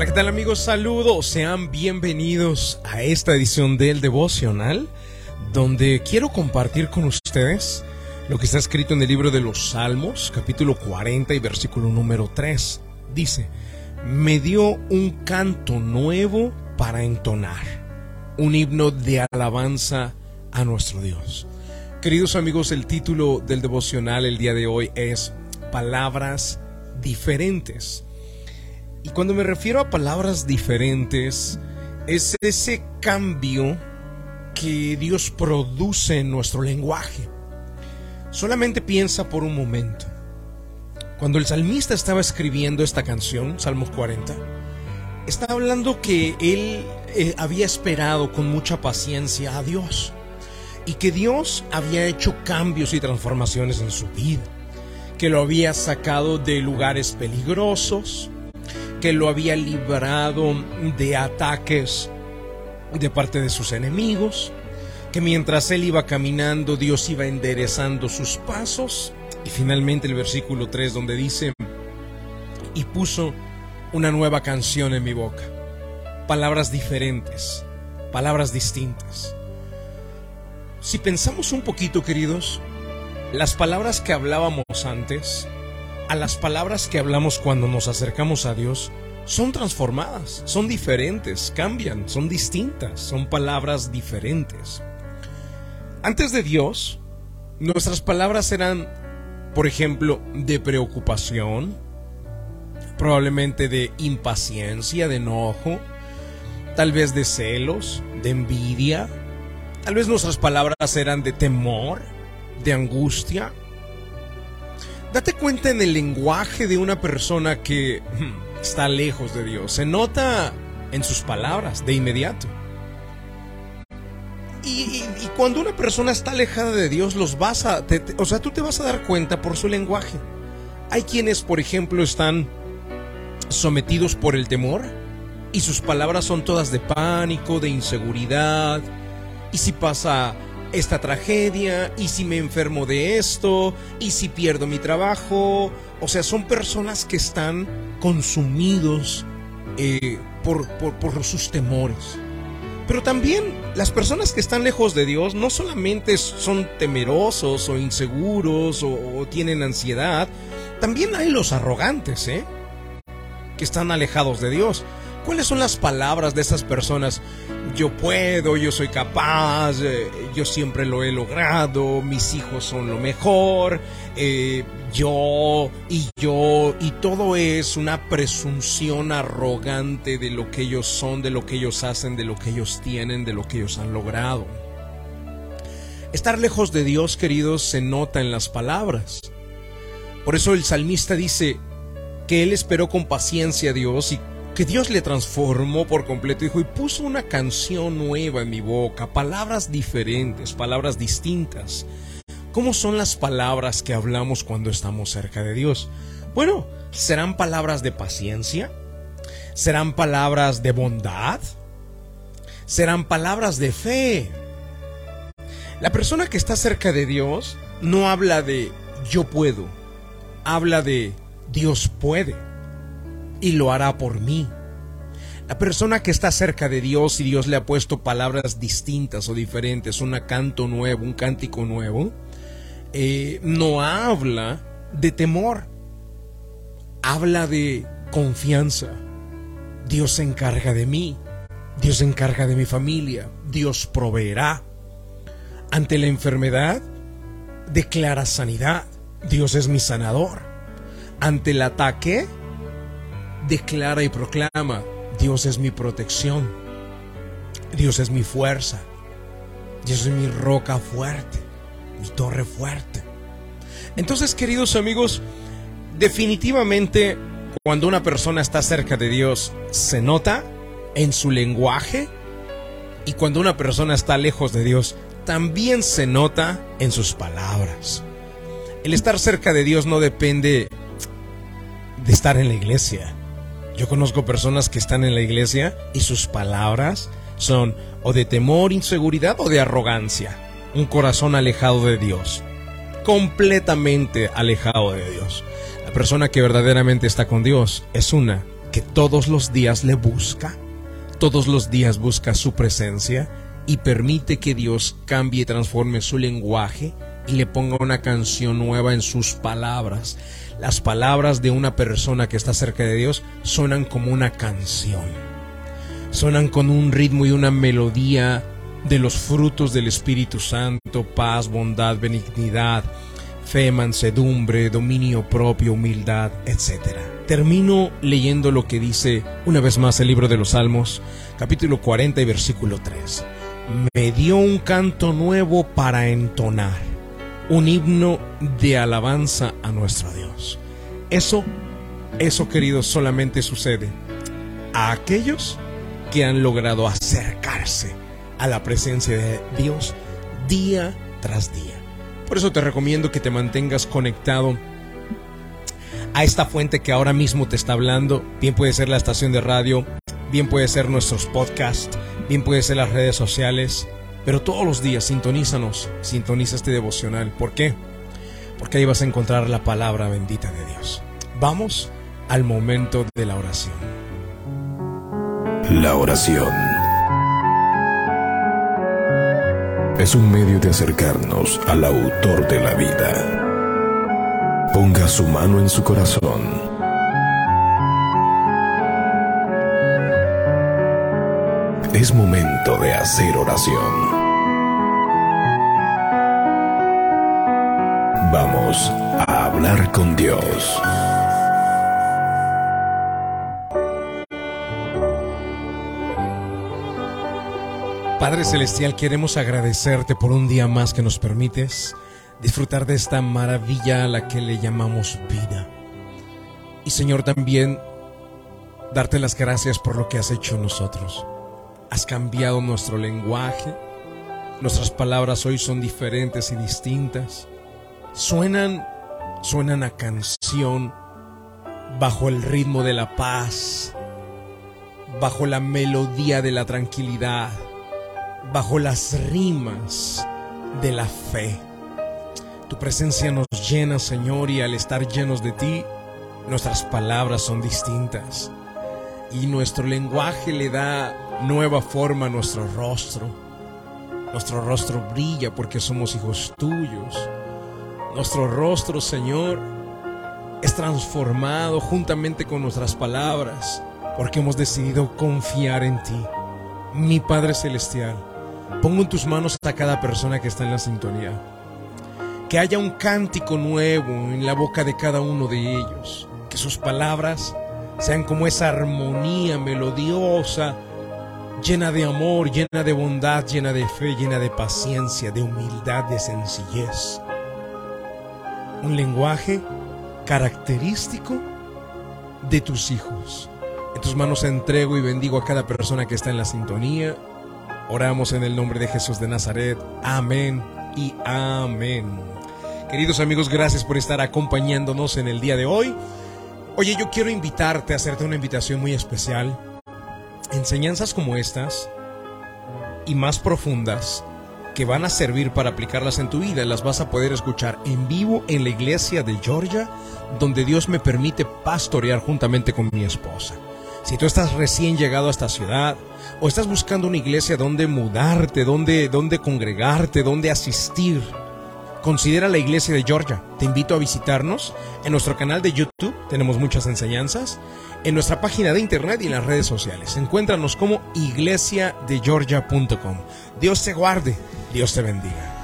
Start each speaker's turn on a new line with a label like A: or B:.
A: Hola, ¿qué tal amigos? Saludos, sean bienvenidos a esta edición del devocional, donde quiero compartir con ustedes lo que está escrito en el libro de los Salmos, capítulo 40 y versículo número 3. Dice, me dio un canto nuevo para entonar, un himno de alabanza a nuestro Dios. Queridos amigos, el título del devocional el día de hoy es Palabras diferentes. Y cuando me refiero a palabras diferentes, es ese cambio que Dios produce en nuestro lenguaje. Solamente piensa por un momento. Cuando el salmista estaba escribiendo esta canción, Salmos 40, está hablando que él eh, había esperado con mucha paciencia a Dios y que Dios había hecho cambios y transformaciones en su vida, que lo había sacado de lugares peligrosos, que lo había librado de ataques de parte de sus enemigos, que mientras él iba caminando Dios iba enderezando sus pasos. Y finalmente el versículo 3 donde dice, y puso una nueva canción en mi boca, palabras diferentes, palabras distintas. Si pensamos un poquito, queridos, las palabras que hablábamos antes, a las palabras que hablamos cuando nos acercamos a Dios son transformadas, son diferentes, cambian, son distintas, son palabras diferentes. Antes de Dios, nuestras palabras eran, por ejemplo, de preocupación, probablemente de impaciencia, de enojo, tal vez de celos, de envidia, tal vez nuestras palabras eran de temor, de angustia, Date cuenta en el lenguaje de una persona que hmm, está lejos de Dios. Se nota en sus palabras de inmediato. Y, cuando una persona está alejada de Dios, los vas a, o sea, tú te vas a dar cuenta por su lenguaje. Hay quienes, por ejemplo, están sometidos por el temor y sus palabras son todas de pánico, de inseguridad. Y si pasa esta tragedia y si me enfermo de esto y si pierdo mi trabajo. O sea, son personas que están consumidos eh, por, por, sus temores. Pero también las personas que están lejos de Dios no solamente son temerosos o inseguros o, tienen ansiedad, también hay los arrogantes, ¿eh? Que están alejados de Dios. ¿Cuáles son las palabras de esas personas? Yo puedo, yo soy capaz, eh, yo siempre lo he logrado, mis hijos son lo mejor, eh, yo y yo, y todo es una presunción arrogante de lo que ellos son, de lo que ellos hacen, de lo que ellos tienen, de lo que ellos han logrado. Estar lejos de Dios, queridos, se nota en las palabras. Por eso el salmista dice que él esperó con paciencia a Dios y que Dios le transformó por completo, dijo, y puso una canción nueva en mi boca, palabras diferentes, palabras distintas. ¿Cómo son las palabras que hablamos cuando estamos cerca de Dios? Bueno, ¿serán palabras de paciencia? ¿Serán palabras de bondad? ¿Serán palabras de fe? La persona que está cerca de Dios no habla de yo puedo, habla de Dios puede y lo hará por mí. La persona que está cerca de Dios y Dios le ha puesto palabras distintas o diferentes, un canto nuevo, un cántico nuevo, eh, no habla de temor, habla de confianza. Dios se encarga de mí, Dios se encarga de mi familia, Dios proveerá. Ante la enfermedad, declara sanidad, Dios es mi sanador. Ante el ataque, declara y proclama, Dios es mi protección, Dios es mi fuerza, Dios es mi roca fuerte, mi torre fuerte. Entonces, queridos amigos, definitivamente cuando una persona está cerca de Dios, se nota en su lenguaje y cuando una persona está lejos de Dios, también se nota en sus palabras. El estar cerca de Dios no depende de estar en la iglesia. Yo conozco personas que están en la iglesia y sus palabras son o de temor, inseguridad o de arrogancia. Un corazón alejado de Dios. Completamente alejado de Dios. La persona que verdaderamente está con Dios es una que todos los días le busca, todos los días busca su presencia y permite que Dios cambie y transforme su lenguaje y le ponga una canción nueva en sus palabras. Las palabras de una persona que está cerca de Dios suenan como una canción. Suenan con un ritmo y una melodía de los frutos del Espíritu Santo, paz, bondad, benignidad, fe, mansedumbre, dominio propio, humildad, etc. Termino leyendo lo que dice una vez más el libro de los Salmos, capítulo 40 y versículo 3. Me dio un canto nuevo para entonar, un himno de alabanza a nuestro Dios. Eso, eso querido, solamente sucede a aquellos que han logrado acercarse a la presencia de Dios día tras día. Por eso te recomiendo que te mantengas conectado a esta fuente que ahora mismo te está hablando. Bien puede ser la estación de radio, bien puede ser nuestros podcasts, bien puede ser las redes sociales. Pero todos los días sintonízanos, sintoniza este devocional. ¿Por qué? Porque ahí vas a encontrar la palabra bendita de Dios. Vamos al momento de la oración.
B: La oración es un medio de acercarnos al autor de la vida. Ponga su mano en su corazón. Es momento de hacer oración. Vamos a hablar con Dios.
A: Padre Celestial, queremos agradecerte por un día más que nos permites disfrutar de esta maravilla a la que le llamamos vida. Y Señor, también darte las gracias por lo que has hecho en nosotros. Has cambiado nuestro lenguaje, nuestras palabras hoy son diferentes y distintas. Suenan, suenan a canción bajo el ritmo de la paz, bajo la melodía de la tranquilidad bajo las rimas de la fe. Tu presencia nos llena, Señor, y al estar llenos de ti, nuestras palabras son distintas. Y nuestro lenguaje le da nueva forma a nuestro rostro. Nuestro rostro brilla porque somos hijos tuyos. Nuestro rostro, Señor, es transformado juntamente con nuestras palabras porque hemos decidido confiar en ti. Mi Padre Celestial, Pongo en tus manos a cada persona que está en la sintonía. Que haya un cántico nuevo en la boca de cada uno de ellos. Que sus palabras sean como esa armonía melodiosa, llena de amor, llena de bondad, llena de fe, llena de paciencia, de humildad, de sencillez. Un lenguaje característico de tus hijos. En tus manos entrego y bendigo a cada persona que está en la sintonía Oramos en el nombre de Jesús de Nazaret. Amén y amén. Queridos amigos, gracias por estar acompañándonos en el día de hoy. Oye, yo quiero invitarte a hacerte una invitación muy especial. Enseñanzas como estas y más profundas que van a servir para aplicarlas en tu vida, las vas a poder escuchar en vivo en la iglesia de Georgia, donde Dios me permite pastorear juntamente con mi esposa. Si tú estás recién llegado a esta ciudad o estás buscando una iglesia donde mudarte, donde, donde congregarte, donde asistir, considera la iglesia de Georgia. Te invito a visitarnos en nuestro canal de YouTube, tenemos muchas enseñanzas, en nuestra página de internet y en las redes sociales. Encuéntranos como iglesiadegeorgia.com. Dios te guarde, Dios te bendiga.